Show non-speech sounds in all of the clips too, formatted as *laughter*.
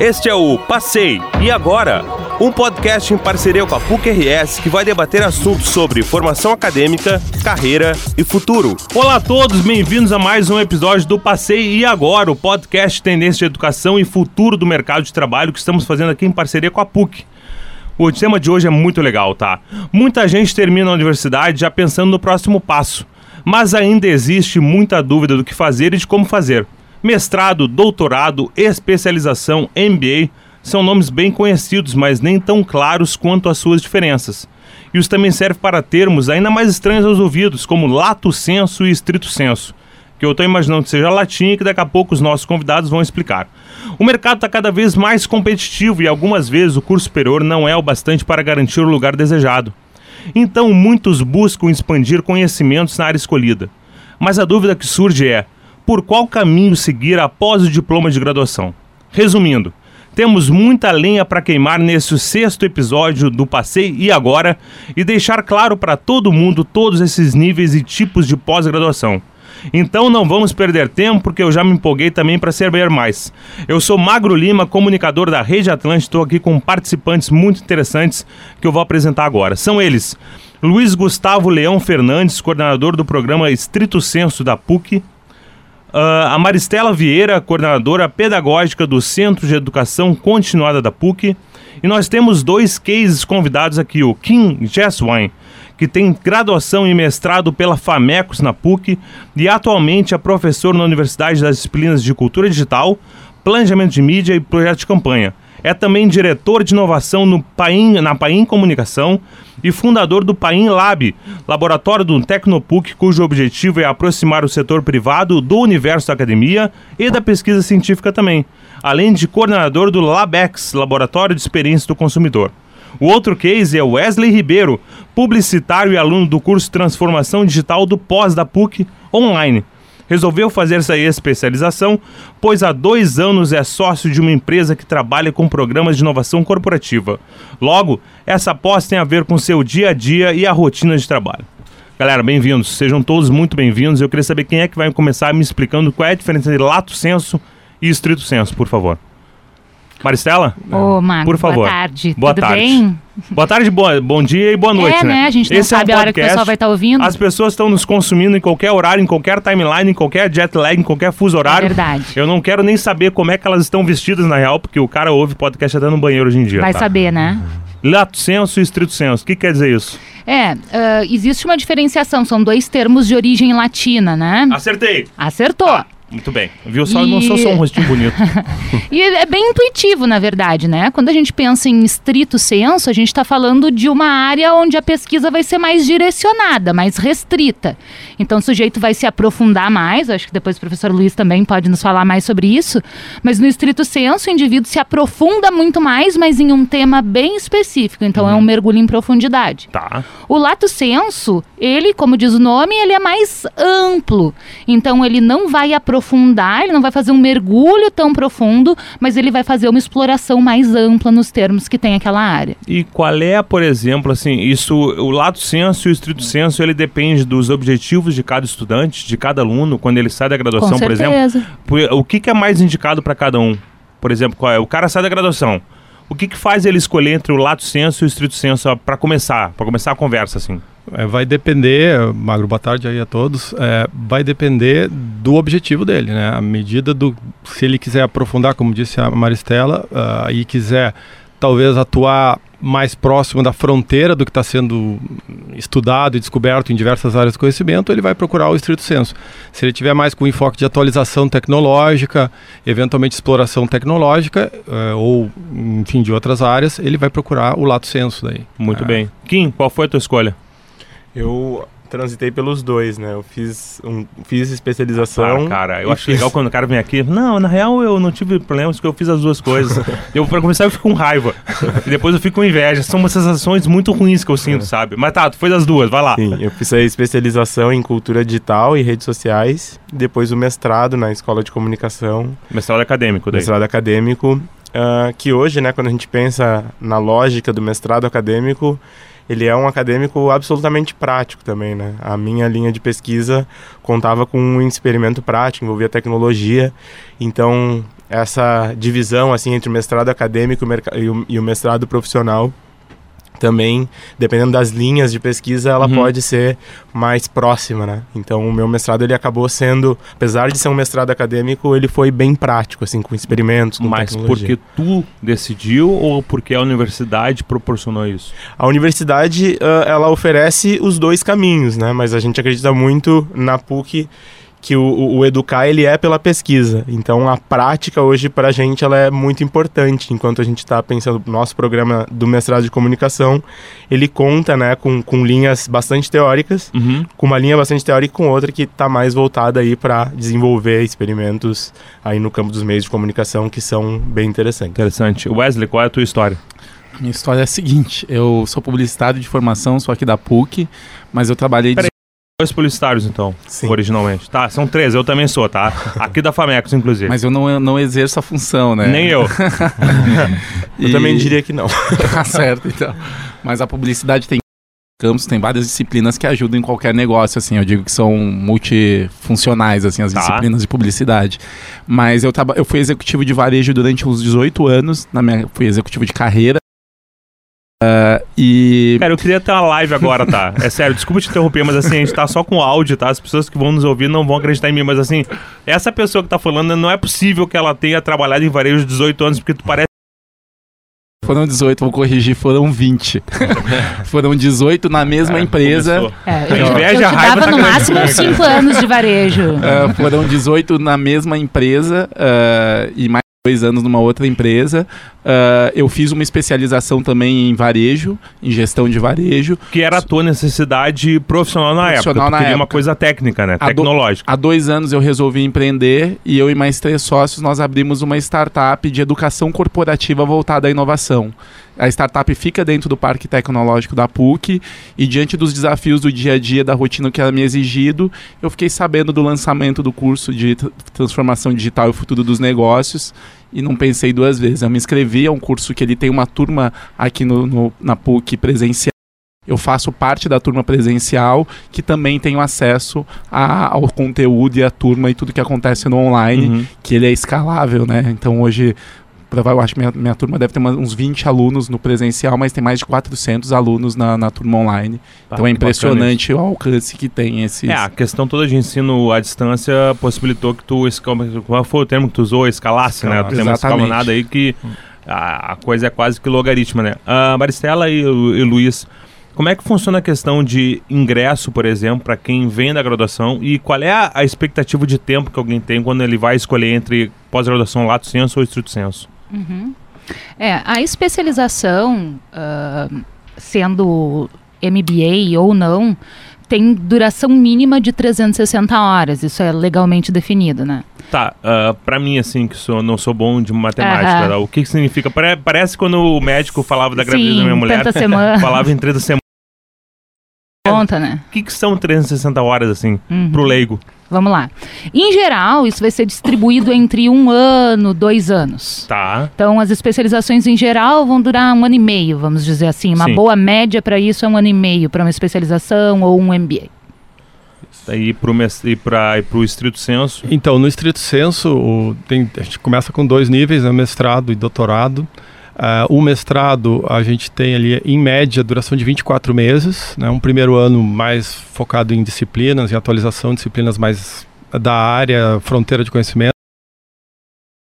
Este é o Passei e Agora, um podcast em parceria com a PUC-RS que vai debater assuntos sobre formação acadêmica, carreira e futuro. Olá a todos, bem-vindos a mais um episódio do Passei e Agora, o podcast Tendência de Educação e Futuro do Mercado de Trabalho que estamos fazendo aqui em parceria com a PUC. O tema de hoje é muito legal, tá? Muita gente termina a universidade já pensando no próximo passo, mas ainda existe muita dúvida do que fazer e de como fazer. Mestrado, doutorado, especialização, MBA são nomes bem conhecidos, mas nem tão claros quanto as suas diferenças. E os também servem para termos ainda mais estranhos aos ouvidos, como lato senso e estrito senso, que eu estou imaginando que seja latim e que daqui a pouco os nossos convidados vão explicar. O mercado está cada vez mais competitivo e algumas vezes o curso superior não é o bastante para garantir o lugar desejado. Então muitos buscam expandir conhecimentos na área escolhida. Mas a dúvida que surge é: por qual caminho seguir após o diploma de graduação. Resumindo, temos muita lenha para queimar nesse sexto episódio do Passei e Agora e deixar claro para todo mundo todos esses níveis e tipos de pós-graduação. Então não vamos perder tempo porque eu já me empolguei também para saber mais. Eu sou Magro Lima, comunicador da Rede Atlântica, estou aqui com participantes muito interessantes que eu vou apresentar agora. São eles: Luiz Gustavo Leão Fernandes, coordenador do programa Estrito Senso da PUC, a Maristela Vieira, coordenadora pedagógica do Centro de Educação Continuada da PUC. E nós temos dois cases convidados aqui, o Kim Jesswine, que tem graduação e mestrado pela FAMECOS na PUC e atualmente é professor na Universidade das Disciplinas de Cultura Digital, Planejamento de Mídia e Projeto de Campanha. É também diretor de inovação no Paim, na Paim Comunicação e fundador do Paim Lab, laboratório do Tecnopuc, cujo objetivo é aproximar o setor privado do universo da academia e da pesquisa científica também, além de coordenador do LabEx, Laboratório de Experiência do Consumidor. O outro case é Wesley Ribeiro, publicitário e aluno do curso Transformação Digital do Pós da PUC online resolveu fazer essa especialização, pois há dois anos é sócio de uma empresa que trabalha com programas de inovação corporativa. Logo, essa pós tem a ver com seu dia a dia e a rotina de trabalho. Galera, bem-vindos, sejam todos muito bem-vindos. Eu queria saber quem é que vai começar me explicando qual é a diferença entre lato senso e estrito senso, por favor. Maristela? Ô, Marco, por favor. boa tarde. Boa Tudo tarde. bem? Boa tarde, boa, bom dia e boa noite, é, né? né? A gente não Esse sabe é um a hora que o pessoal vai estar tá ouvindo. As pessoas estão nos consumindo em qualquer horário, em qualquer timeline, em qualquer jet lag, em qualquer fuso horário. É verdade. Eu não quero nem saber como é que elas estão vestidas na real, porque o cara ouve podcast até no banheiro hoje em dia. Vai tá? saber, né? Lato senso e estrito senso. O que quer dizer isso? É, uh, existe uma diferenciação, são dois termos de origem latina, né? Acertei! Acertou! Ah. Muito bem. Viu só? E... Não sou só um rostinho bonito. *laughs* e é bem intuitivo, na verdade, né? Quando a gente pensa em estrito senso, a gente está falando de uma área onde a pesquisa vai ser mais direcionada, mais restrita. Então o sujeito vai se aprofundar mais, acho que depois o professor Luiz também pode nos falar mais sobre isso. Mas no estrito senso, o indivíduo se aprofunda muito mais, mas em um tema bem específico. Então uhum. é um mergulho em profundidade. Tá. O lato senso, ele, como diz o nome, ele é mais amplo. Então ele não vai aprofundar aprofundar, ele não vai fazer um mergulho tão profundo, mas ele vai fazer uma exploração mais ampla nos termos que tem aquela área. E qual é, por exemplo, assim, isso, o lado senso e o estrito senso, ele depende dos objetivos de cada estudante, de cada aluno, quando ele sai da graduação, por exemplo? O que, que é mais indicado para cada um? Por exemplo, qual é? O cara sai da graduação. O que, que faz ele escolher entre o lato senso e o estrito senso para começar, para começar a conversa assim? É, vai depender, Magro, boa tarde aí a todos, é, vai depender do objetivo dele, né? À medida do, se ele quiser aprofundar, como disse a Maristela, uh, e quiser talvez atuar mais próximo da fronteira do que está sendo estudado e descoberto em diversas áreas de conhecimento, ele vai procurar o estrito senso. Se ele tiver mais com enfoque de atualização tecnológica, eventualmente exploração tecnológica, uh, ou enfim, de outras áreas, ele vai procurar o lato senso daí. Muito é. bem. Kim, qual foi a tua escolha? Eu transitei pelos dois, né? Eu fiz, um, fiz especialização. Claro, cara, eu acho fiz... legal quando o cara vem aqui. Não, na real eu não tive problemas porque eu fiz as duas coisas. *laughs* eu, pra começar, eu fico com raiva. e depois eu fico com inveja. São umas sensações muito ruins que eu sinto, é. sabe? Mas tá, tu fez as duas, vai lá. Sim, eu fiz a especialização em cultura digital e redes sociais. Depois o mestrado na escola de comunicação. Mestrado acadêmico, daí. Mestrado acadêmico. Uh, que hoje, né, quando a gente pensa na lógica do mestrado acadêmico, ele é um acadêmico absolutamente prático também, né? A minha linha de pesquisa contava com um experimento prático, envolvia tecnologia, então essa divisão assim entre o mestrado acadêmico e o, mestrado profissional também, dependendo das linhas de pesquisa, ela uhum. pode ser mais próxima, né? Então, o meu mestrado ele acabou sendo, apesar de ser um mestrado acadêmico, ele foi bem prático, assim, com experimentos, com Mas tecnologia. porque tu decidiu ou porque a universidade proporcionou isso? A universidade, uh, ela oferece os dois caminhos, né? Mas a gente acredita muito na PUC que o, o, educar ele é pela pesquisa. Então a prática hoje para a gente ela é muito importante. Enquanto a gente está pensando no nosso programa do mestrado de comunicação, ele conta né, com, com linhas bastante teóricas, uhum. com uma linha bastante teórica e com outra que está mais voltada aí para desenvolver experimentos aí no campo dos meios de comunicação que são bem interessantes. Interessante. Wesley, qual é a tua história? Minha história é a seguinte: eu sou publicitário de formação, sou aqui da PUC, mas eu trabalhei. Peraí, dois publicitários, então, Sim. originalmente. Tá, são três, eu também sou, tá? Aqui da Famecos, inclusive. Mas eu não, não exerço a função, né? Nem eu. *laughs* e... Eu também diria que não. *laughs* tá certo, então. Mas a publicidade tem campos, tem várias disciplinas que ajudam em qualquer negócio, assim, eu digo que são multifuncionais, assim, as tá. disciplinas de publicidade. Mas eu, eu fui executivo de varejo durante uns 18 anos, na minha, fui executivo de carreira, Uh, e. Cara, eu queria ter uma live agora, tá? É sério, desculpa te interromper, mas assim, a gente tá só com áudio, tá? As pessoas que vão nos ouvir não vão acreditar em mim, mas assim, essa pessoa que tá falando, não é possível que ela tenha trabalhado em varejo de 18 anos, porque tu parece. Foram 18, vou corrigir, foram 20. *laughs* foram 18 na mesma é, empresa. É, eu, inveja, eu raiva dava no máximo uns 5 anos de varejo. Uh, foram 18 na mesma empresa uh, e mais dois anos numa outra empresa. Uh, eu fiz uma especialização também em varejo, em gestão de varejo. Que era a tua necessidade profissional na profissional época. Na queria época. uma coisa técnica, né? Há Tecnológica. Do, há dois anos eu resolvi empreender e eu e mais três sócios nós abrimos uma startup de educação corporativa voltada à inovação. A startup fica dentro do Parque Tecnológico da PUC e diante dos desafios do dia a dia, da rotina que era me exigido, eu fiquei sabendo do lançamento do curso de transformação digital e futuro dos negócios e não pensei duas vezes. Eu me inscrevi a um curso que ele tem uma turma aqui no, no na PUC presencial. Eu faço parte da turma presencial, que também tenho acesso a, ao conteúdo e à turma e tudo que acontece no online, uhum. que ele é escalável, né? Então hoje eu acho que minha, minha turma deve ter uns 20 alunos no presencial, mas tem mais de 400 alunos na, na turma online. Ah, então é impressionante o alcance que tem esse. É, a questão toda de ensino à distância possibilitou que tu, qual foi o termo que tu usou? Escalasse, né? Tu tem uma escalonada aí que a, a, coisa é quase que logaritma, né? A Maristela e, e Luiz, como é que funciona a questão de ingresso, por exemplo, para quem vem da graduação e qual é a, a, expectativa de tempo que alguém tem quando ele vai escolher entre pós-graduação lato senso ou estrito senso? Uhum. É, a especialização, uh, sendo MBA ou não, tem duração mínima de 360 horas. Isso é legalmente definido, né? Tá, uh, pra mim, assim, que sou, não sou bom de matemática, o que, que significa? Pare parece quando o médico falava da gravidez da minha mulher, *laughs* falava em 30 semanas. Conta, né? O que, que são 360 horas, assim, uhum. pro leigo? Vamos lá. Em geral, isso vai ser distribuído entre um ano, dois anos. Tá. Então, as especializações em geral vão durar um ano e meio, vamos dizer assim. Uma Sim. boa média para isso é um ano e meio, para uma especialização ou um MBA. E para o estrito senso? Então, no estrito senso, o, tem, a gente começa com dois níveis, né, mestrado e doutorado. Uh, o mestrado, a gente tem ali, em média, duração de 24 meses. Né? Um primeiro ano mais focado em disciplinas, em atualização, disciplinas mais da área, fronteira de conhecimento.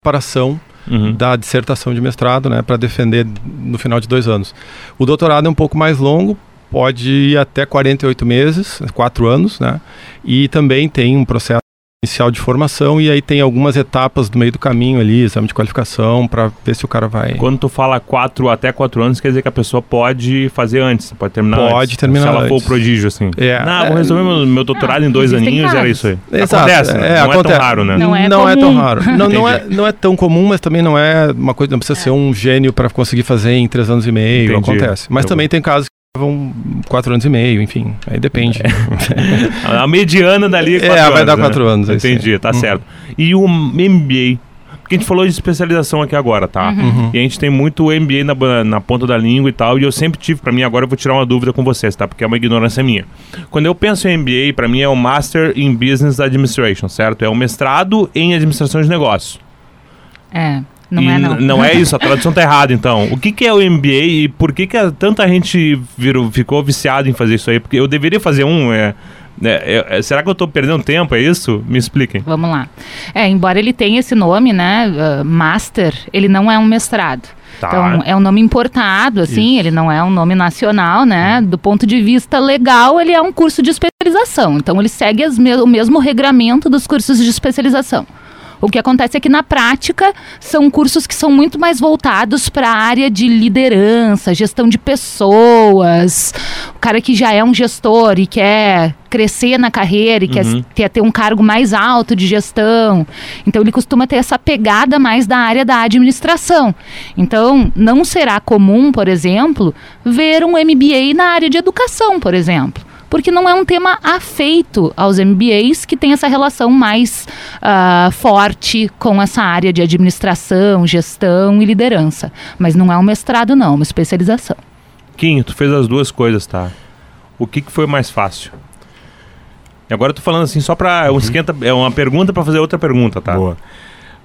Preparação uhum. da dissertação de mestrado, né, para defender no final de dois anos. O doutorado é um pouco mais longo, pode ir até 48 meses, quatro anos, né? E também tem um processo inicial de formação e aí tem algumas etapas do meio do caminho ali, exame de qualificação, para ver se o cara vai. Quando tu fala quatro até quatro anos, quer dizer que a pessoa pode fazer antes, pode terminar pode antes. terminar Se ela antes. for o prodígio, assim. É, não, vou resolver meu, meu doutorado em dois aninhos, era isso aí. Exato, acontece, né? é, não acontece. é tão raro, né? Não é, não é tão raro. Não, não, é, não é tão comum, mas também não é uma coisa, não precisa é. ser um gênio para conseguir fazer em três anos e meio, Entendi. acontece. Mas Eu também vou. tem casos vão quatro anos e meio, enfim, aí depende. É. *laughs* a mediana dali é quatro É, vai anos, dar né? quatro né? anos. Entendi, tá hum. certo. E o MBA, porque a gente falou de especialização aqui agora, tá? Uhum. uhum. E a gente tem muito MBA na, na ponta da língua e tal, e eu sempre tive, para mim, agora eu vou tirar uma dúvida com vocês, tá? Porque é uma ignorância minha. Quando eu penso em MBA, para mim é o Master in Business Administration, certo? É o mestrado em Administração de Negócios. É, não E é não. Não é isso, a tradução tá errada, então. O que, que é o MBA e por que, que tanta gente virou, ficou viciada em fazer isso aí? Porque eu deveria fazer um. É, é, é, será que eu tô perdendo tempo? É isso? Me expliquem. Vamos lá. É, embora ele tenha esse nome, né, uh, Master, ele não é um mestrado. Tá. Então, é um nome importado, assim, ele não é um nome nacional, né? Do ponto de vista legal, ele é um curso de especialização. Então, ele segue o mesmo regramento dos cursos de especialização. O que acontece é que na prática são cursos que são muito mais voltados para a área de liderança, gestão de pessoas. O cara que já é um gestor e quer crescer na carreira e quer, quer ter um cargo mais alto de gestão. Então ele costuma ter essa pegada mais da área da administração. Então não será comum, por exemplo, ver um MBA na área de educação, por exemplo porque não é um tema afeito aos MBAs que tem essa relação mais ah, forte com essa área de administração, gestão e liderança. Mas não é um mestrado, não, é uma especialização. Kim, tu fez as duas coisas, tá? O que, que foi mais fácil? E agora eu tô falando assim só pra. Um esquenta, é uma pergunta pra fazer outra pergunta, tá? Boa.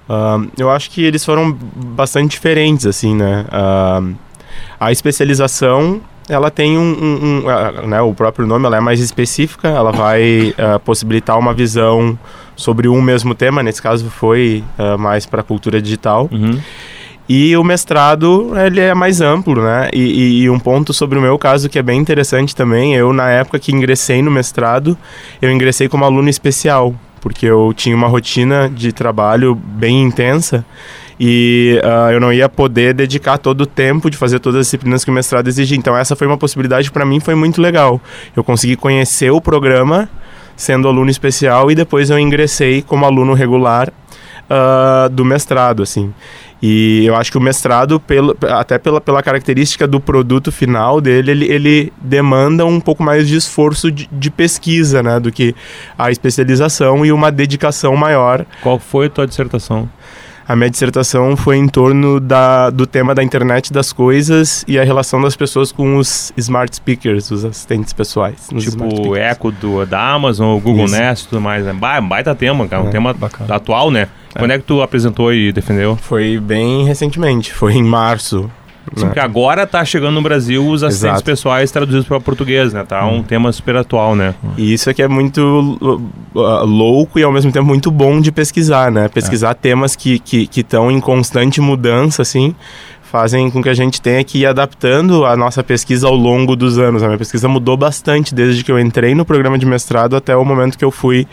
Ahn, eu acho que eles foram bastante diferentes, assim, né? Ahn, a especialização, ela tem um... um- um, ah, né, o próprio nome, ela é mais específica, ela vai ah, possibilitar uma visão sobre um mesmo tema, nesse caso foi ah, mais para a cultura digital. Uhum. E o mestrado, ele é mais amplo, né? E, e- e um ponto sobre o meu caso que é bem interessante também, eu na época que ingressei no mestrado, eu ingressei como aluno especial, porque eu tinha uma rotina de trabalho bem intensa e ah, eu não ia poder dedicar todo o tempo de fazer todas as disciplinas que o mestrado exigia. Então essa foi uma possibilidade para mim, foi muito legal. Eu consegui conhecer o programa sendo aluno especial e depois eu ingressei como aluno regular ah, do mestrado, assim. E eu acho que o mestrado, pelo, até pela, pela característica do produto final dele, ele, ele demanda um pouco mais de esforço de, de pesquisa, né? Do que a especialização e uma dedicação maior. Qual foi a tua dissertação? A minha dissertação foi em torno da, do tema da internet das coisas e a relação das pessoas com os smart speakers, os assistentes pessoais. Tipo, speakers. Eco do, da Amazon, o Google Isso. Nest e tudo mais. Né? Ba- Baita tema, cara. Um É, tema bacana. atual, né? Quando é que tu apresentou e defendeu? Foi bem recentemente, foi em março. Sim, né? porque agora tá chegando no Brasil os assistentes Exato. pessoais traduzidos para português, né? Tá um tema super atual, né? E isso é que é muito uh, louco e ao mesmo tempo muito bom de pesquisar, né? Pesquisar temas que estão que, que estão em constante mudança, assim, fazem com que a gente tenha que ir adaptando a nossa pesquisa ao longo dos anos. A minha pesquisa mudou bastante desde que eu entrei no programa de mestrado até o momento que eu fui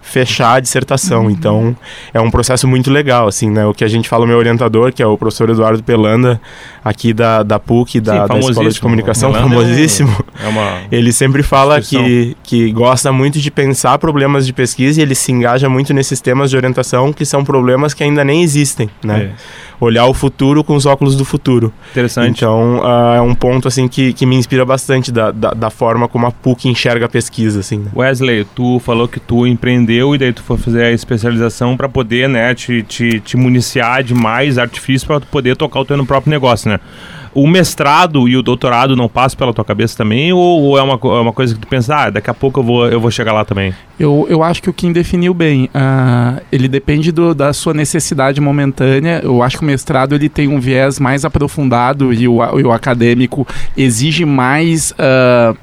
fechar a dissertação. Então, é um processo muito legal, assim, né? O que a gente fala, o meu orientador, que é o professor Eduardo Pelanda, aqui da, da PUC, da, Sim, da Escola de. Comunicação, Pelanda é famosíssimo. É uma. Ele sempre fala que, que gosta muito de pensar problemas de pesquisa e ele se engaja muito nesses temas de orientação que são problemas que ainda nem existem, né? Olhar o futuro com os óculos do futuro. Interessante. Então, ah, é um ponto, assim, que, que me inspira bastante da, da, da forma como a PUC enxerga a pesquisa, assim, né? Wesley, tu falou que tu empreendeu e daí tu foi fazer a especialização para poder, né, te, te, te municiar de mais artifícios para poder tocar o teu próprio negócio, né? O mestrado e o doutorado não passam pela tua cabeça também ou, ou é, uma, é uma coisa que tu pensa, ah, daqui a pouco eu vou, eu vou chegar lá também? Eu, eu acho que o Kim definiu bem. Ah, ele depende do- da sua necessidade momentânea. Eu acho que o mestrado ele tem um viés mais aprofundado e o, e o acadêmico exige mais. ah,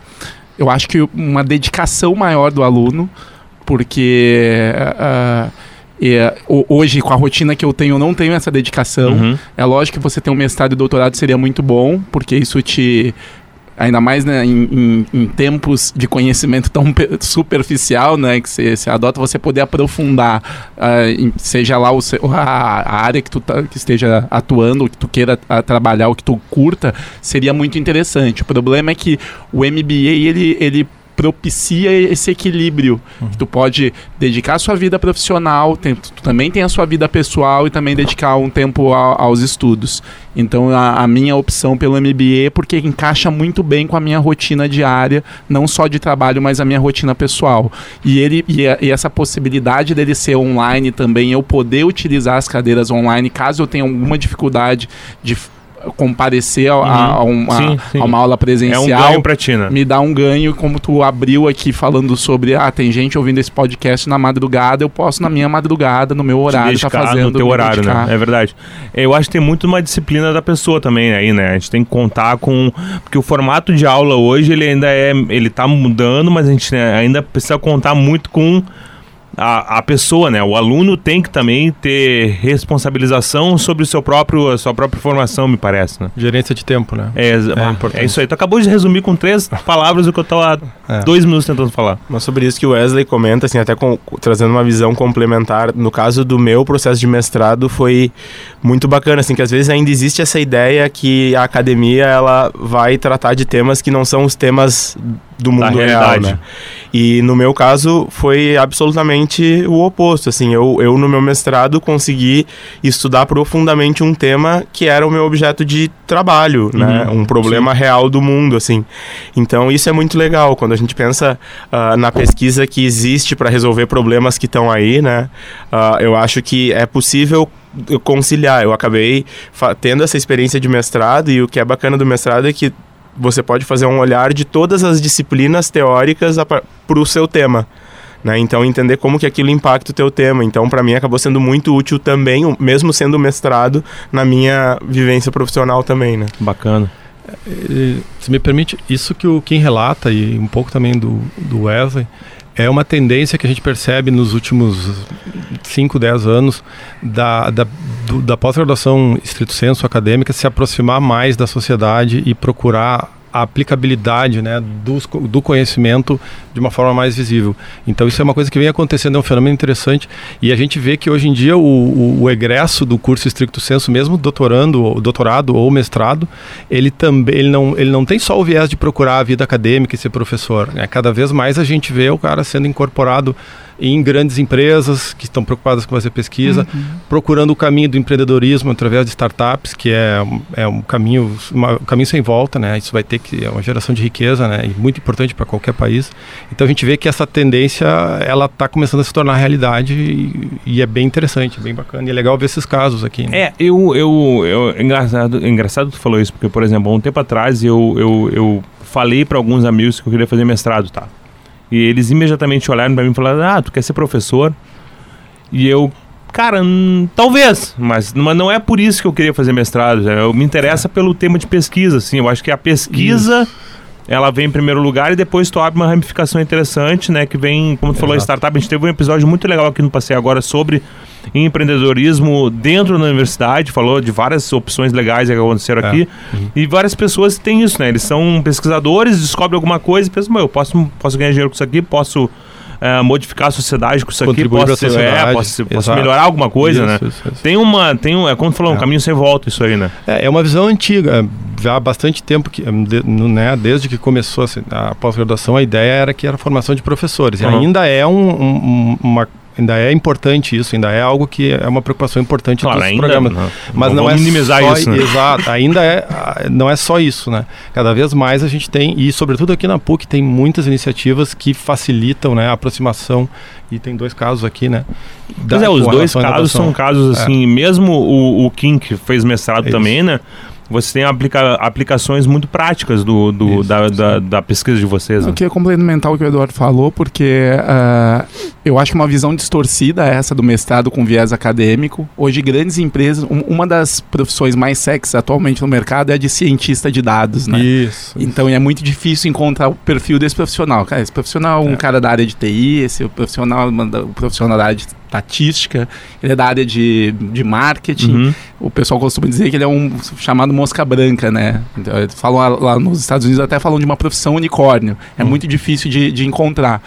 eu acho que uma dedicação maior do aluno, porque. ah, é, ho- hoje, com a rotina que eu tenho, eu não tenho essa dedicação. Uhum. É lógico que você ter um mestrado e doutorado seria muito bom, porque isso te. Ainda mais né, em, em- em tempos de conhecimento tão pe- superficial, né? Que você adota, você poder aprofundar, em- seja lá o, a, a área que tu tá- que esteja atuando, que tu queira ah, trabalhar, o que tu curta, seria muito interessante. O problema é que o MBA, ele, ele propicia esse equilíbrio. Que tu pode dedicar a sua vida profissional, tem- tu também tem a sua vida pessoal e também dedicar um tempo a- aos estudos. Então a, a minha opção pelo MBA é porque encaixa muito bem com a minha rotina diária, não só de trabalho, mas a minha rotina pessoal. E ele e, a- e essa possibilidade dele ser online também, eu poder utilizar as cadeiras online, caso eu tenha alguma dificuldade de comparecer a, a- a uma, Sim, sim. a uma aula É um presencial ganho pra ti, né? me dá um ganho, como tu abriu aqui falando sobre, ah, tem gente ouvindo esse podcast na madrugada, eu posso na minha madrugada, no meu horário, tá dedicar fazendo no teu horário, dedicar. né? É verdade. Eu acho que tem muito uma disciplina da pessoa também aí, né? A gente tem que contar com porque o formato de aula hoje ele ainda é, ele tá mudando, mas a gente né, ainda precisa contar muito com a, a pessoa, né? O aluno tem que também ter responsabilização sobre o seu próprio, a sua própria formação, me parece, né? Gerência de tempo, né? É, É importante. é isso aí. Tu acabou de resumir com três palavras o que eu tava há É. dois minutos tentando falar. Mas sobre isso que o Wesley comenta, assim, até com- trazendo uma visão complementar, no caso do meu processo de mestrado foi muito bacana, assim, que às vezes ainda existe essa ideia que a academia ela vai tratar de temas que não são os temas do mundo real, né? E no meu caso foi absolutamente o oposto, assim, eu, eu no meu mestrado consegui estudar profundamente um tema que era o meu objeto de trabalho, né? Um problema real do mundo, assim. Então isso é muito legal quando a gente pensa ah, na pesquisa que existe para resolver problemas que estão aí, né? Ah, eu acho que é possível conciliar. Eu acabei tendo essa experiência de mestrado e o que é bacana do mestrado é que você pode fazer um olhar de todas as disciplinas teóricas para o seu tema. Né? Então entender como que aquilo impacta o teu tema. Então para mim acabou sendo muito útil também, o- mesmo sendo mestrado, na minha vivência profissional também, né? Bacana. E, se me permite, isso que o Kim relata e um pouco também do, do Wesley é uma tendência que a gente percebe nos últimos 5, 10 anos da, da, da pós-graduação estrito senso acadêmica se aproximar mais da sociedade e procurar a aplicabilidade né, co- do conhecimento de uma forma mais visível. Então isso é uma coisa que vem acontecendo, é um fenômeno interessante e a gente vê que hoje em dia o, o, o egresso do curso estricto senso, mesmo doutorando, ou doutorado ou mestrado, ele também ele não, ele não tem só o viés de procurar a vida acadêmica e ser professor. Né? Cada vez mais a gente vê o cara sendo incorporado em grandes empresas que estão preocupadas com fazer pesquisa, procurando o caminho do empreendedorismo através de startups, que é, um- é um caminho uma- um caminho sem volta, né? Isso vai ter que é uma geração de riqueza, né? E muito importante para qualquer país. Então a gente vê que essa tendência ela está começando a se tornar realidade e, e é bem interessante, bem bacana. E é legal ver esses casos aqui. né? É, eu, eu, eu engraçado, engraçado que tu falou isso, porque, por exemplo, há um tempo atrás eu, eu, eu falei para alguns amigos que eu queria fazer mestrado, tá? E eles imediatamente olharam para mim e falaram: Ah, tu quer ser professor? E eu, cara, talvez, mas, mas não é por isso que eu queria fazer mestrado. Eu me interessa pelo tema de pesquisa, assim. Eu acho que a pesquisa. Ela vem em primeiro lugar e depois tu abre uma ramificação interessante, né? Que vem, como tu falou, Exato. startup. A gente teve um episódio muito legal aqui no Passeio Agora sobre empreendedorismo dentro da universidade. Falou de várias opções legais que aconteceram É. aqui. E várias pessoas têm isso, né? Eles são pesquisadores, descobrem alguma coisa e pensam, "Meu, eu posso, posso ganhar dinheiro com isso aqui, posso eh, modificar a sociedade com isso aqui, Contribuir posso, pra ser- é, posso, posso melhorar alguma coisa, né? Isso, isso, isso. Tem uma, tem um, é como tu falou, um É. caminho sem volta isso aí, né? É, é uma visão antiga. Há bastante tempo, que, hum, né, desde que começou assim, a pós-graduação, a ideia era que era a formação de professores. E Uhum. ainda é um, um- um- uma ainda é importante isso, ainda é algo que é uma preocupação importante Claro, dos programas. não- Mas não não, é minimizar só, isso, né? Exato, ainda é, não é só isso, né? Cada vez mais a gente tem, e sobretudo aqui na PUC, tem muitas iniciativas que facilitam né, a aproximação, e tem dois casos aqui, né? da- Pois é, os dois casos são casos assim, mesmo o, o Kim, que fez mestrado Isso. também, né? Você tem aplica aplicações muito práticas do, do- Isso, da, da, da pesquisa de vocês. né? Eu queria complementar o que o Eduardo falou, porque ah, eu acho que uma visão distorcida é essa do mestrado com viés acadêmico. Hoje, grandes empresas, um- uma das profissões mais sexy atualmente no mercado é a de cientista de dados, né? Isso. Então é muito difícil encontrar o perfil desse profissional. Cara, esse profissional é um É. cara da área de TI, esse profissional, o profissional da área de estatística, ele é da área de, de marketing. Uhum. O pessoal costuma dizer que ele é um chamado mosca branca, né? Então, falam lá, nos Estados Unidos até falam de uma profissão unicórnio. É muito difícil de, de encontrar.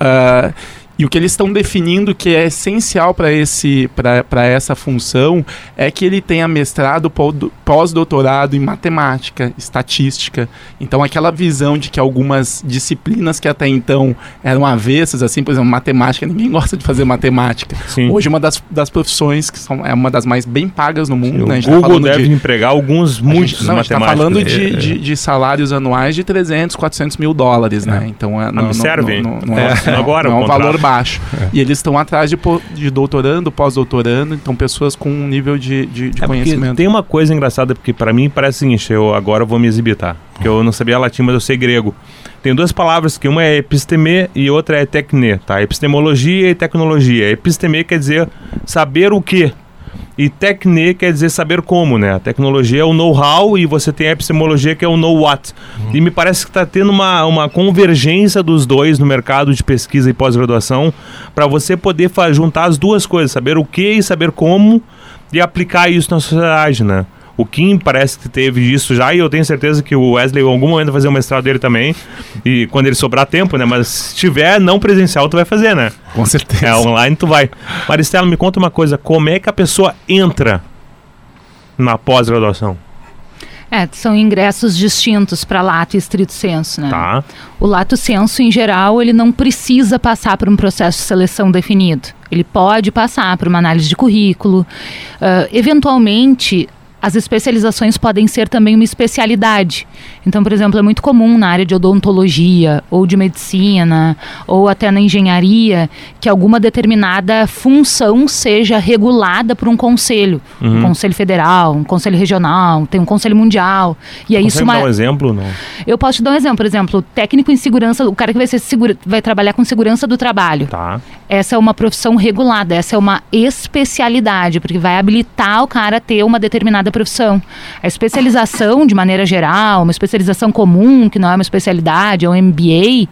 Ah, e o que eles estão definindo que é essencial para essa função é que ele tenha mestrado, pó- pós-doutorado em matemática, estatística. Então aquela visão de que algumas disciplinas que até então eram avessas, assim, por exemplo, matemática, ninguém *laughs* gosta de fazer matemática. Sim. Hoje uma das, das profissões que são, é uma das mais bem pagas no mundo, né? A o tá Google falando deve de- empregar alguns, muitos não, a gente tá matemáticos. falando né? de, É, é. de, de salários anuais de 300, 400 mil dólares, né? Então é, não, me serve, não, não, não é, É. Agora, não é um valor baixo. E eles estão atrás de, po- de doutorando, pós-doutorando, então pessoas com um nível de, de, de É conhecimento. tem uma coisa engraçada, porque pra mim parece o seguinte, eu agora vou me exibir, tá? Porque eu não sabia latim, mas eu sei grego. Tem duas palavras, que uma é episteme e outra é tecne, tá? Epistemologia e tecnologia. Episteme quer dizer saber o quê? E tecne quer dizer saber como, né? A tecnologia é o know-how e você tem a epistemologia que é o know what. E me parece que está tendo uma, uma convergência dos dois no mercado de pesquisa e pós-graduação para você poder juntar as duas coisas, saber o que e saber como e aplicar isso na sociedade, né? O Kim parece que teve isso já e eu tenho certeza que o Wesley em algum momento vai fazer o mestrado dele também. E quando ele sobrar tempo, né? Mas se tiver não presencial, tu vai fazer, né? Com certeza. É, online tu vai. Maristela, me conta uma coisa, como é que a pessoa entra na pós-graduação? É, são ingressos distintos para lato e estrito senso, né? Tá? O lato senso, em geral, ele não precisa passar por um processo de seleção definido. Ele pode passar por uma análise de currículo. Ah, eventualmente, as especializações podem ser também uma especialidade. Então, por exemplo, é muito comum na área de odontologia, ou de medicina, ou até na engenharia, que alguma determinada função seja regulada por um conselho. Um conselho federal, um conselho regional, tem um conselho mundial. E é isso uma... dar um exemplo? Não. Eu posso te dar um exemplo, por exemplo, técnico em segurança, o cara que vai ser segura, vai trabalhar com segurança do trabalho. Tá. Essa é uma profissão regulada, essa é uma especialidade, porque vai habilitar o cara a ter uma determinada profissão. A especialização, de maneira geral, uma especialização comum, que não é uma especialidade, é um MBA,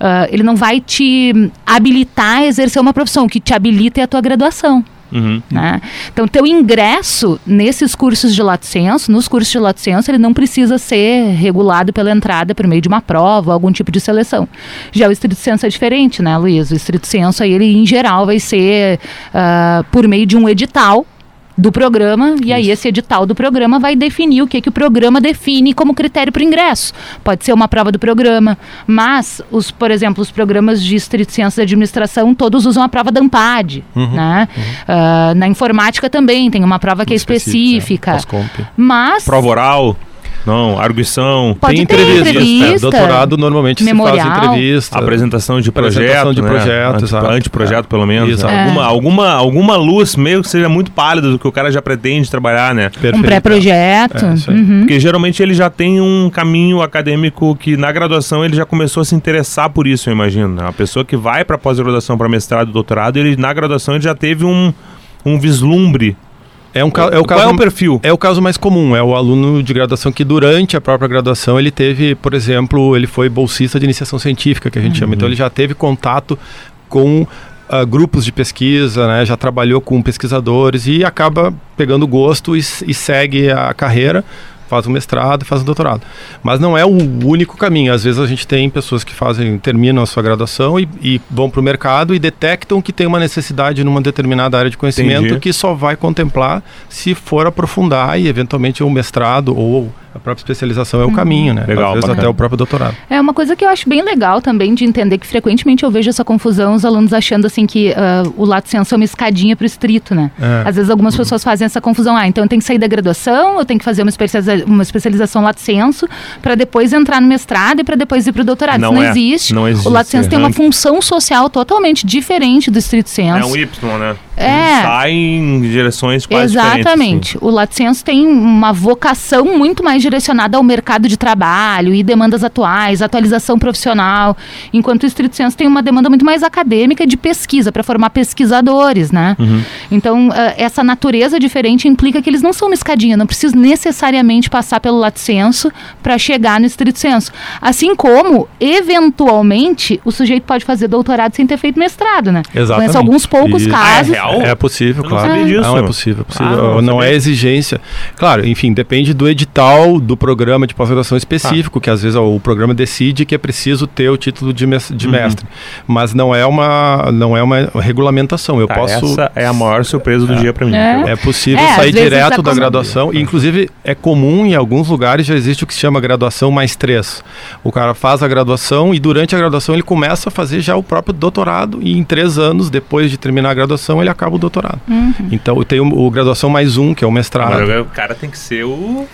ah, ele não vai te habilitar a exercer uma profissão, o que te habilita é a tua graduação. Uhum. Né? Então, teu ingresso nesses cursos de senso, nos cursos de senso, ele não precisa ser regulado pela entrada por meio de uma prova, algum tipo de seleção. Já o estrito senso é diferente, né, Luiz? O estrito senso, aí, ele, em geral, vai ser ah, por meio de um edital do programa, e aí esse edital do programa vai definir o que, que o programa define como critério para o ingresso. Pode ser uma prova do programa, mas, os, por exemplo, os programas de estrito senso de administração, todos usam a prova da AMPAD. Né? Ah, na informática também tem uma prova que é específica. Pós-comp. Mas Prova oral? Não, arguição, pode Tem ter entrevista. É, doutorado normalmente memorial. se faz entrevista. apresentação de projeto, Apresentação de né? projeto, exato. Anteprojeto, pelo menos. Exato. né? É. Alguma, alguma, alguma luz, meio que seja muito pálida do que o cara já pretende trabalhar, né? Perfeito. um pré-projeto. É, isso. Uhum. Porque geralmente ele já tem um caminho acadêmico que na graduação ele já começou a se interessar por isso, eu imagino. né? A pessoa que vai para pós-graduação, para mestrado e doutorado, ele na graduação ele já teve um, um vislumbre. É, um, é Qual o caso, é o perfil? É o caso mais comum, é o aluno de graduação que durante a própria graduação ele teve, por exemplo, ele foi bolsista de iniciação científica, que a gente chama. Então ele já teve contato com ah, grupos de pesquisa, né? já trabalhou com pesquisadores e acaba pegando gosto e, e segue a carreira, faz o mestrado, faz o doutorado. Mas não é o único caminho. Às vezes a gente tem pessoas que fazem, terminam a sua graduação e, e vão para o mercado e detectam que tem uma necessidade numa determinada área de conhecimento Entendi. que só vai contemplar se for aprofundar e eventualmente o mestrado ou a própria especialização é o caminho, né? Legal, Às vezes bacana. até o próprio doutorado. É uma coisa que eu acho bem legal também de entender que frequentemente eu vejo essa confusão, os alunos achando assim que ah, o lato senso é uma escadinha para o estrito, né? É. Às vezes algumas pessoas fazem essa confusão, ah, então eu tenho que sair da graduação, eu tenho que fazer uma, especializa- uma especialização lato senso para depois entrar no mestrado e para depois ir para o doutorado. Não Isso não é. existe. Não existe O lato senso tem uma função social totalmente diferente do estrito senso. É um Y, né? É. Sai em direções quase diferentes, assim. Exatamente. O lato senso tem uma vocação muito mais direcionada ao mercado de trabalho e demandas atuais, atualização profissional, enquanto o estrito senso tem uma demanda muito mais acadêmica de pesquisa para formar pesquisadores, né? Uhum. Então, ah, essa natureza diferente implica que eles não são uma escadinha, não precisam necessariamente passar pelo lato senso para chegar no estrito senso. Assim como, eventualmente, o sujeito pode fazer doutorado sem ter feito mestrado, né? Conheço alguns poucos Isso. casos. Ah, é real? É possível, Eu não claro. sabia disso. Não, é possível, é possível. Ah, não não é exigência. Claro, enfim, depende do edital do programa de pós-graduação específico, que às vezes o programa decide que é preciso ter o título de, Uhum. mestre. Mas não é uma, não é uma regulamentação. Eu Tá, posso. Essa é a maior surpresa do dia pra mim. É. É possível É, sair direto da graduação. E, inclusive, é comum em alguns lugares já existe o que se chama graduação mais três. O cara faz a graduação e durante a graduação ele começa a fazer já o próprio doutorado e em três anos, depois de terminar a graduação, ele acaba o doutorado. Uhum. Então tem o, o graduação mais um, que é o mestrado. Agora o cara tem que ser o.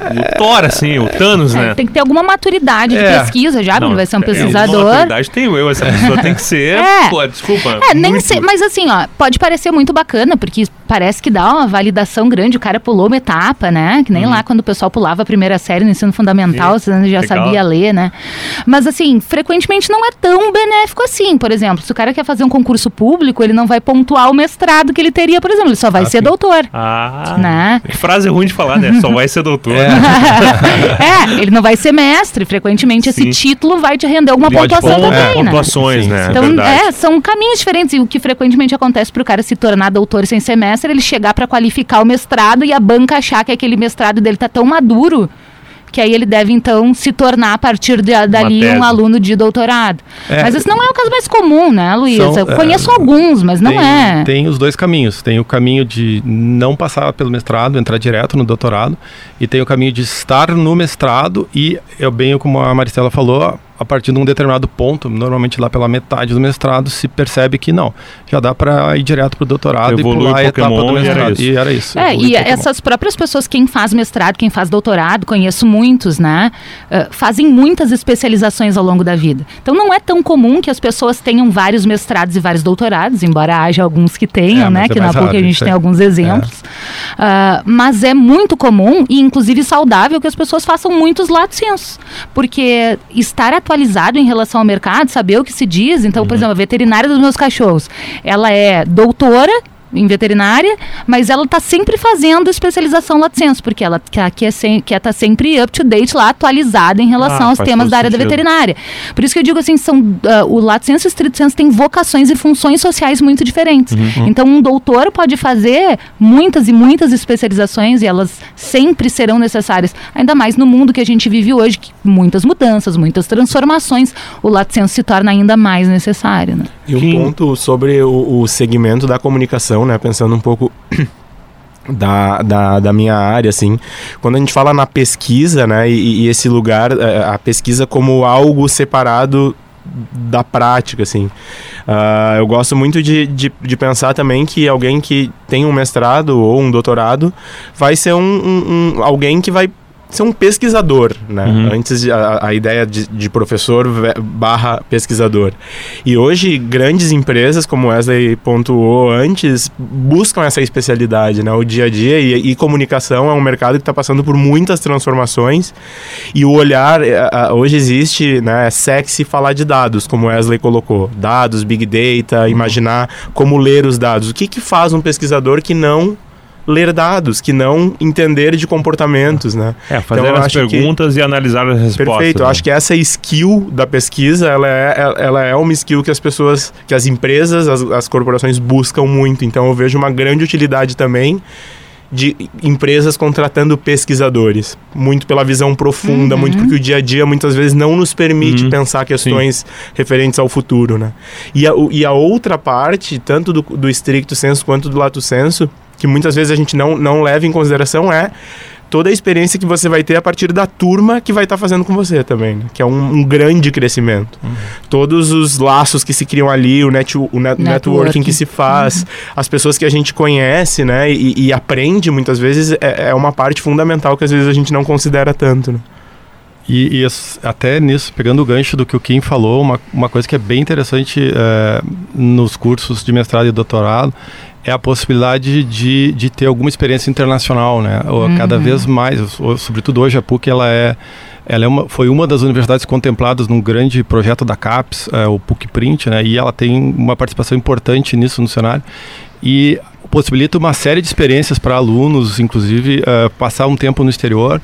o Thor, assim, o Thanos, É, né? tem que ter alguma maturidade de É. pesquisa já, ele vai ser um é, pesquisador. Na verdade, tenho eu, essa pessoa tem que ser. É. Pô, desculpa. É, nem sei, mas assim, ó, pode parecer muito bacana, porque parece que dá uma validação grande, o cara pulou uma etapa, né? Que nem lá quando o pessoal pulava a primeira série no ensino fundamental, Sim, você já legal. sabia ler, né? Mas assim, frequentemente não é tão benéfico assim. Por exemplo, se o cara quer fazer um concurso público, ele não vai pontuar o mestrado que ele teria, por exemplo, ele só vai ser doutor. Ah. Né? Que frase ruim de falar, né? Só vai ser doutor. *laughs* *laughs* é, ele não vai ser mestre. Frequentemente Sim. esse título vai te render alguma Pode pontuação pon- também, é, né? pontuações, Sim, né? Então, é, são caminhos diferentes. E o que frequentemente acontece para o cara se tornar doutor sem semestre, ele chegar para qualificar o mestrado e a banca achar que aquele mestrado dele tá tão maduro que aí ele deve, então, se tornar, a partir de, dali, um aluno de doutorado. É. mas esse não é o caso mais comum, né, Luísa? É, conheço alguns, mas não tem, é. Tem os dois caminhos. Tem o caminho de não passar pelo mestrado, entrar direto no doutorado, e tem o caminho de estar no mestrado e, eu bem como a Maristela falou, a partir de um determinado ponto, normalmente lá pela metade do mestrado, se percebe que não, já dá para ir direto para o doutorado Evolui e pular a etapa do e era mestrado. isso. E era isso. É, e Pokémon. essas próprias pessoas, quem faz mestrado, quem faz doutorado, conheço muitos, né? eh, fazem muitas especializações ao longo da vida. Então não é tão comum que as pessoas tenham vários mestrados e vários doutorados, embora haja alguns que tenham, É, né? é Que na PUC a gente tem alguns exemplos. Ah, mas é muito comum e inclusive saudável que as pessoas façam muitos lato senso. Porque estar atualizado em relação ao mercado, saber o que se diz, então, Uhum. por exemplo, a veterinária dos meus cachorros, ela é doutora em veterinária, mas ela está sempre fazendo especialização lato sensu, porque ela quer, quer, sem, quer tá sempre up to date lá, atualizada em relação Ah, aos temas da área da sentido. veterinária. Por isso que eu digo assim, são, ah, o lato sensu e o estrito sensu têm vocações e funções sociais muito diferentes. Uhum. Então, um doutor pode fazer muitas e muitas especializações e elas sempre serão necessárias, ainda mais no mundo que a gente vive hoje, que muitas mudanças, muitas transformações, o lato sensu se torna ainda mais necessário, né? E um ponto sobre o, o segmento da comunicação, né? Pensando um pouco *clears throat* da, da, da minha área, assim. Quando a gente fala na pesquisa, né? E, e esse lugar, eh, a pesquisa como algo separado da prática, assim. Ah, eu gosto muito de, de, de pensar também que alguém que tem um mestrado ou um doutorado vai ser um, um- um- alguém que vai ser um pesquisador, né? Uhum. Antes de- a, a ideia de, de professor barra pesquisador. E hoje grandes empresas, como Wesley pontuou antes, buscam essa especialidade, né? O dia a dia e, e comunicação é um mercado que está passando por muitas transformações e o olhar eh, ah, hoje existe, né? É sexy falar de dados, como Wesley colocou, dados, big data, imaginar como ler os dados. O que que faz um pesquisador que não ler dados, que não entender de comportamentos, né? É, fazer Então, eu as acho que- perguntas e analisar as respostas. Perfeito. Eu né? acho que essa skill da pesquisa, ela é, ela é uma skill que as pessoas, que as empresas, as, as corporações buscam muito. Então eu vejo uma grande utilidade também de empresas contratando pesquisadores. Muito pela visão profunda, Uhum. muito porque o dia a dia muitas vezes não nos permite Uhum. pensar questões referentes ao futuro, né? E a, e a outra parte, tanto do, do estricto senso quanto do lato senso, que muitas vezes a gente não, não leva em consideração é toda a experiência que você vai ter a partir da turma que vai estar fazendo com você também, né? que é um, um grande crescimento. Todos os laços que se criam ali, o, net, o net- networking Networking. que se faz, as pessoas que a gente conhece, né, e, e aprende muitas vezes é, é uma parte fundamental que às vezes a gente não considera tanto. Né? E, e até nisso, pegando o gancho do que o Kim falou, uma, uma coisa que é bem interessante eh, nos cursos de mestrado e doutorado é a possibilidade de, de ter alguma experiência internacional, né? Ou Cada vez mais, sobretudo hoje a PUC, ela é, ela é uma, foi uma das universidades contempladas num grande projeto da CAPES, eh, o PUC Print, né? E ela tem uma participação importante nisso no cenário. E possibilita uma série de experiências para alunos, inclusive eh, passar um tempo no exterior,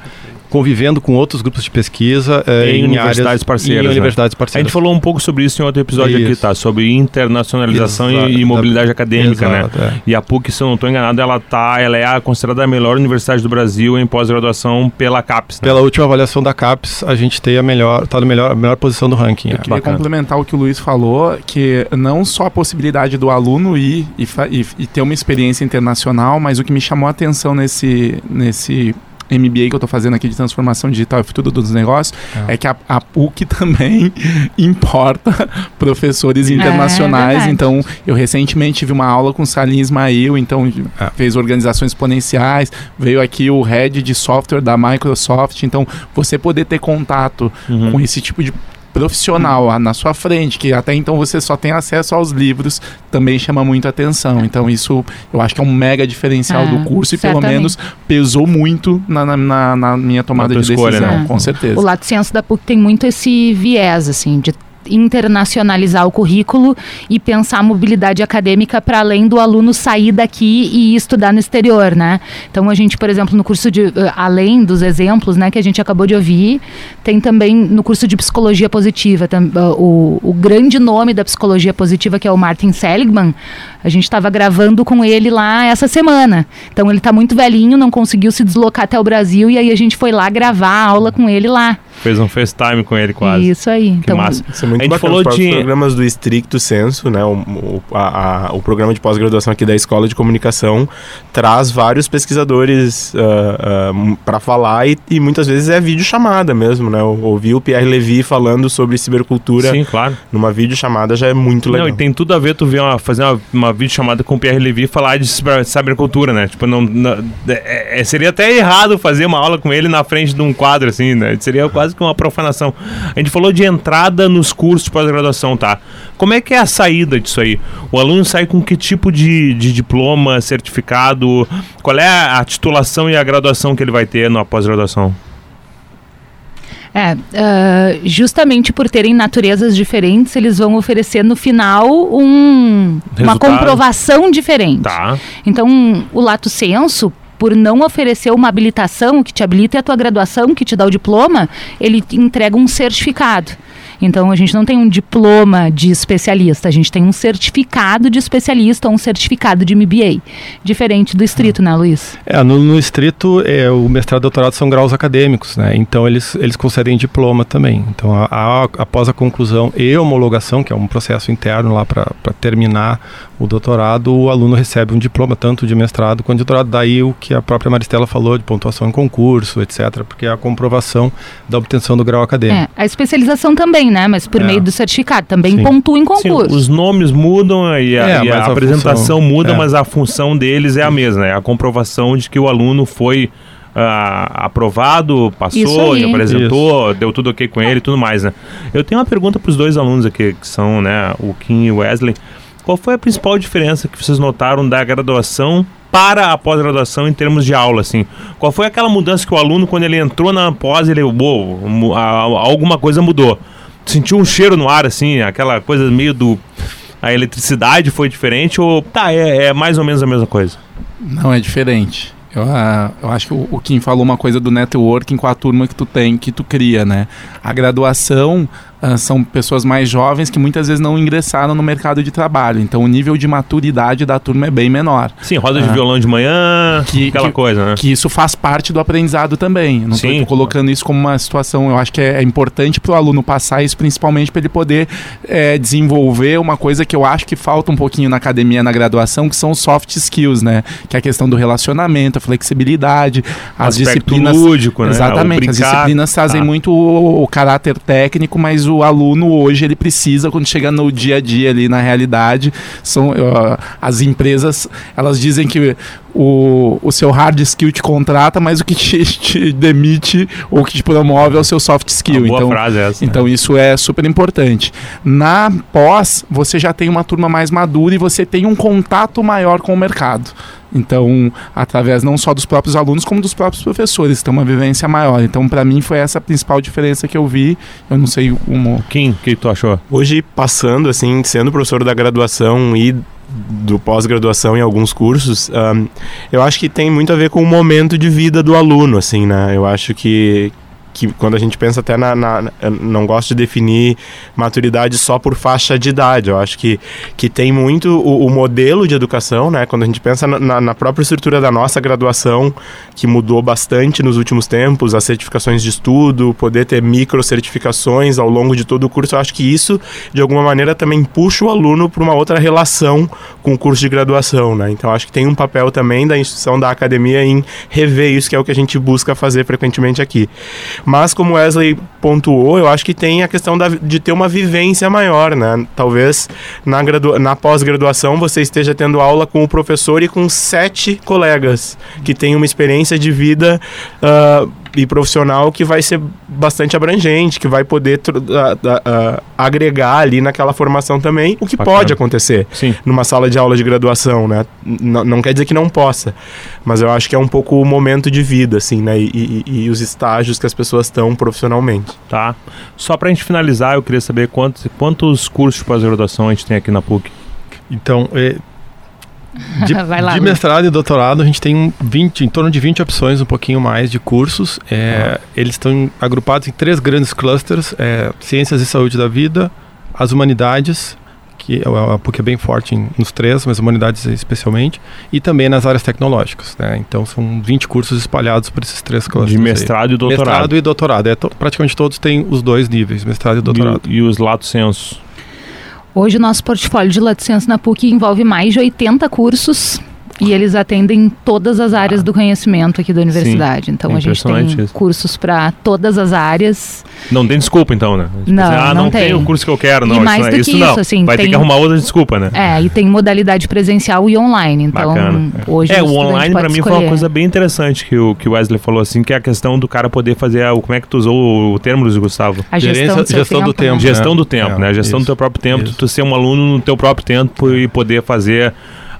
convivendo com outros grupos de pesquisa eh, Em em, universidades áreas, parceiras, Em né? universidades A parceiras. gente falou um pouco sobre isso em outro episódio aqui, Isso. tá? Sobre internacionalização e- Exato. e mobilidade acadêmica, Exato, né? é. E a PUC, se eu não estou enganado, ela tá, ela é a considerada a melhor universidade do Brasil em pós-graduação pela CAPES, né? Pela última avaliação da CAPES, a gente tem a melhor, tá no melhor, a melhor posição do ranking. Eu é. queria bacana. complementar o que o Luiz falou, que não só a possibilidade do aluno ir e, e- e ter uma experiência internacional, mas o que me chamou a atenção nesse, nesse MBA que eu estou fazendo aqui de transformação digital e futuro dos negócios, é, que a, a PUC também *laughs* importa *laughs* professores internacionais. verdade. então, eu recentemente tive uma aula com o Salim Ismail, então É. fez organizações exponenciais, veio aqui o head de software da Microsoft. Então, você poder ter contato Uhum. com esse tipo de profissional na sua frente, que até então você só tem acesso aos livros, também chama muito atenção. Então, isso eu acho que é um mega diferencial É, do curso e pelo certamente. menos pesou muito na, na- na- na minha tomada de escolha, decisão, né? com certeza. O Lato Ciência da PUC tem muito esse viés, assim, de internacionalizar o currículo e pensar a mobilidade acadêmica para além do aluno sair daqui e estudar no exterior, né? Então a gente, por exemplo, no curso de eh, além dos exemplos, né, que a gente acabou de ouvir, tem também no curso de psicologia positiva, tam- ah, o, o grande nome da psicologia positiva que é o Martin Seligman, a gente estava gravando com ele lá essa semana. Então ele está muito velhinho, não conseguiu se deslocar até o Brasil e aí a gente foi lá gravar a aula com ele lá. Fez um FaceTime com ele quase. Isso aí. Que Então, massa. É muito A gente bacana. falou Os de- programas do Estricto Senso, né? O, o, a- a- o programa de pós-graduação aqui da Escola de Comunicação traz vários pesquisadores para falar e, e muitas vezes é videochamada mesmo, né? Eu ouvi o Pierre Levy falando sobre cibercultura Sim, claro. numa videochamada já é muito legal. Não, e tem tudo a ver tu ver uma, fazer uma, uma videochamada com o Pierre Levy e falar de ciber- cybercultura, né? Tipo, não, não- é- é- seria até errado fazer uma aula com ele na frente de um quadro, assim, né? Seria quase que uma profanação. A gente falou de entrada nos cursos de pós-graduação, tá? Como é que é a saída disso aí? O aluno sai com que tipo de, de diploma, certificado? Qual é a, a titulação e a graduação que ele vai ter na pós-graduação? É, ah, justamente por terem naturezas diferentes, eles vão oferecer no final um, uma comprovação diferente. Tá. Então, o lato senso, por não oferecer uma habilitação que te habilita a tua graduação, que te dá o diploma, ele te entrega um certificado. Então, a gente não tem um diploma de especialista, a gente tem um certificado de especialista ou um certificado de MBA. Diferente do estrito, né, Luiz? É, no, no estrito, é, o mestrado e doutorado são graus acadêmicos, né? Então eles, eles concedem diploma também. Então, a, a- após a conclusão e homologação, que é um processo interno lá para terminar o doutorado, o aluno recebe um diploma, tanto de mestrado quanto de doutorado. Daí o que a própria Maristela falou de pontuação em concurso, etc., porque é a comprovação da obtenção do grau acadêmico. É, a especialização também, né? Mas por É. meio do certificado. Também Sim. pontua em Sim, concurso. os nomes mudam e a, É, e a a apresentação função- muda, é. mas a função deles é a mesma, é a comprovação de que o aluno foi ah, aprovado, Isso passou e apresentou, deu tudo ok com ele e tudo mais, né? Eu tenho uma pergunta para os dois alunos aqui, que são né, o Kim e o Wesley. Qual foi a principal diferença que vocês notaram da graduação para a pós-graduação em termos de aula, assim? Qual foi aquela mudança que o aluno, quando ele entrou na pós, ele, uou, alguma coisa mudou? Sentiu um cheiro no ar, assim, aquela coisa meio do... A eletricidade foi diferente ou... Tá, é, é mais ou menos a mesma coisa? Não, é diferente. Eu, ah, eu acho que o, o Kim falou uma coisa do networking com a turma que tu tem, que tu cria, né? A graduação ah, são pessoas mais jovens que muitas vezes não ingressaram no mercado de trabalho. Então o nível de maturidade da turma é bem menor. Sim, roda de Ah. violão de manhã, Que- aquela que- coisa, né? Que isso faz parte do aprendizado também. Não estou colocando isso como uma situação. Eu acho que é, é importante para o aluno passar isso, principalmente para ele poder é, desenvolver uma coisa que eu acho que falta um pouquinho na academia, na graduação, que são soft skills, né? Que é a questão do relacionamento, a flexibilidade, as Aspecto disciplinas. lúdico, né? Exatamente, as disciplinas trazem Tá. muito o, o caráter técnico, mas o aluno hoje ele precisa, quando chega no dia a dia ali na realidade, são ó, as empresas, elas dizem que o, o seu hard skill te contrata, mas o que te, *laughs* te demite ou que te promove é o seu soft skill. Uma boa então, frase essa. né? então isso é super importante. Na pós, você já tem uma turma mais madura e você tem um contato maior com o mercado. Então, através não só dos próprios alunos, como dos próprios professores, tem uma vivência maior. Então, para mim, foi essa a principal diferença que eu vi. Eu não sei como. Kim, o que tu achou? Hoje, passando, assim, sendo professor da graduação e do pós-graduação em alguns cursos, ahn, eu acho que tem muito a ver com o momento de vida do aluno, assim, né? Eu acho que que quando a gente pensa até na, na, não gosto de definir maturidade só por faixa de idade. Eu acho que, que tem muito o, o modelo de educação, né? Quando a gente pensa na, na, própria estrutura da nossa graduação, que mudou bastante nos últimos tempos, as certificações de estudo, poder ter micro certificações ao longo de todo o curso, eu acho que isso, de alguma maneira, também puxa o aluno para uma outra relação com o curso de graduação, né? Então, acho que tem um papel também da instituição da academia em rever isso, que é o que a gente busca fazer frequentemente aqui. Mas, como Wesley pontuou, eu acho que tem a questão da, de ter uma vivência maior, né? Talvez na, na pós-graduação você esteja tendo aula com o professor e com sete colegas que têm uma experiência de vida. Uh, e profissional que vai ser bastante abrangente, que vai poder uh, uh, agregar ali naquela formação também, o que Bacana. pode acontecer Sim. numa sala de aula de graduação, né? N não quer dizer que não possa, mas eu acho que é um pouco o momento de vida, assim, né? E, e, e os estágios que as pessoas estão profissionalmente. Tá. Só para a gente finalizar, eu queria saber quantos, quantos cursos de pós-graduação a gente tem aqui na PUC. Então, é, de, *laughs* lá, de mestrado e doutorado, a gente tem 20, em torno de 20 opções, um pouquinho mais de cursos. É, ah. Eles estão agrupados em três grandes clusters: é, Ciências e Saúde da Vida, as Humanidades, que é a PUC é bem forte em, nos três, mas Humanidades especialmente, e também nas áreas tecnológicas. Né? Então são 20 cursos espalhados por esses três clusters. De mestrado aí. e doutorado. Mestrado e doutorado. É, to, praticamente todos têm os dois níveis, mestrado e doutorado. E, e os lato senso? Hoje o nosso portfólio de licença na PUC envolve mais de 80 cursos e eles atendem todas as áreas ah. do conhecimento aqui da universidade. Sim, então é a gente tem isso. cursos para todas as áreas. Não tem desculpa então, né? Tipo não, assim, ah, não, não tem. tem. o curso que eu quero, não. E mais isso, do isso que não. isso, assim, Vai tem... ter que arrumar outra desculpa, né? É, e tem modalidade presencial e online. Então, Bacana. hoje É, o online para mim foi uma coisa bem interessante que o que o Wesley falou assim, que é a questão do cara poder fazer o como é que tu usou o termo, Luiz Gustavo? A gestão, do, gestão tempo, do tempo. Né? Gestão do tempo, é, né? Gestão isso, do teu próprio tempo, tu ser um aluno no teu próprio tempo e poder fazer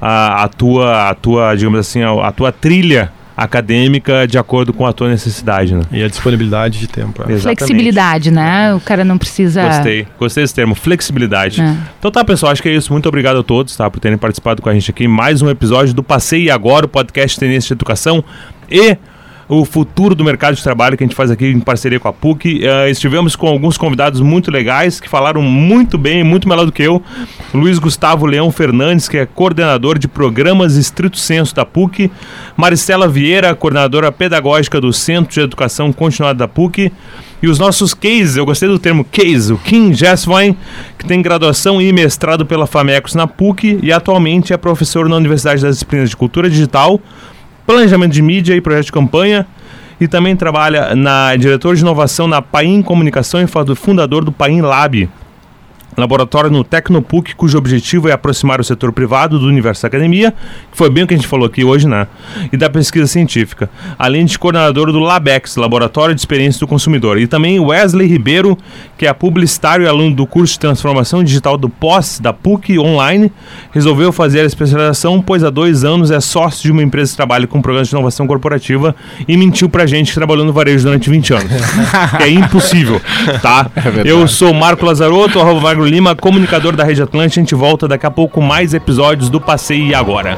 a, a tua, a tua, digamos assim, a, a, tua trilha acadêmica de acordo com a tua necessidade, né? E a disponibilidade de tempo. É. Flexibilidade, né? O cara não precisa... Gostei, gostei desse termo, flexibilidade. É. Então tá, pessoal, acho que é isso. Muito obrigado a todos, tá? Por terem participado com a gente aqui. Mais um episódio do Passei Agora, o podcast Tendência de Educação e o futuro do mercado de trabalho que a gente faz aqui em parceria com a PUC. Uh, estivemos com alguns convidados muito legais que falaram muito bem, muito melhor do que eu. Luiz Gustavo Leão Fernandes, que é coordenador de programas estrito senso da PUC. Maristela Vieira, coordenadora pedagógica do Centro de Educação Continuada da PUC. E os nossos cases, eu gostei do termo case, o Kim Jesswein, que tem graduação e mestrado pela FAMECOS na PUC e atualmente é professor na Universidade das Disciplinas de Cultura Digital, planejamento de mídia e projeto de campanha. E também trabalha na diretor de inovação na Paim Comunicação e fundador do Paim Lab, laboratório no Tecnopuc, cujo objetivo é aproximar o setor privado do universo da academia, que foi bem o que a gente falou aqui hoje, né? E da pesquisa científica, além de coordenador do LabEx, Laboratório de Experiência do Consumidor. E também Wesley Ribeiro, que é publicitário e aluno do curso de Transformação Digital do POS, da PUC Online, resolveu fazer a especialização, pois há dois anos é sócio de uma empresa que trabalha com programas de inovação corporativa e mentiu pra gente que trabalhou no varejo durante 20 anos. *laughs* é impossível, tá? É Eu sou Marco Lazarotto, arroba Magro Lima, comunicador da Rede Atlântica. A gente volta daqui a pouco mais episódios do Passeio e Agora.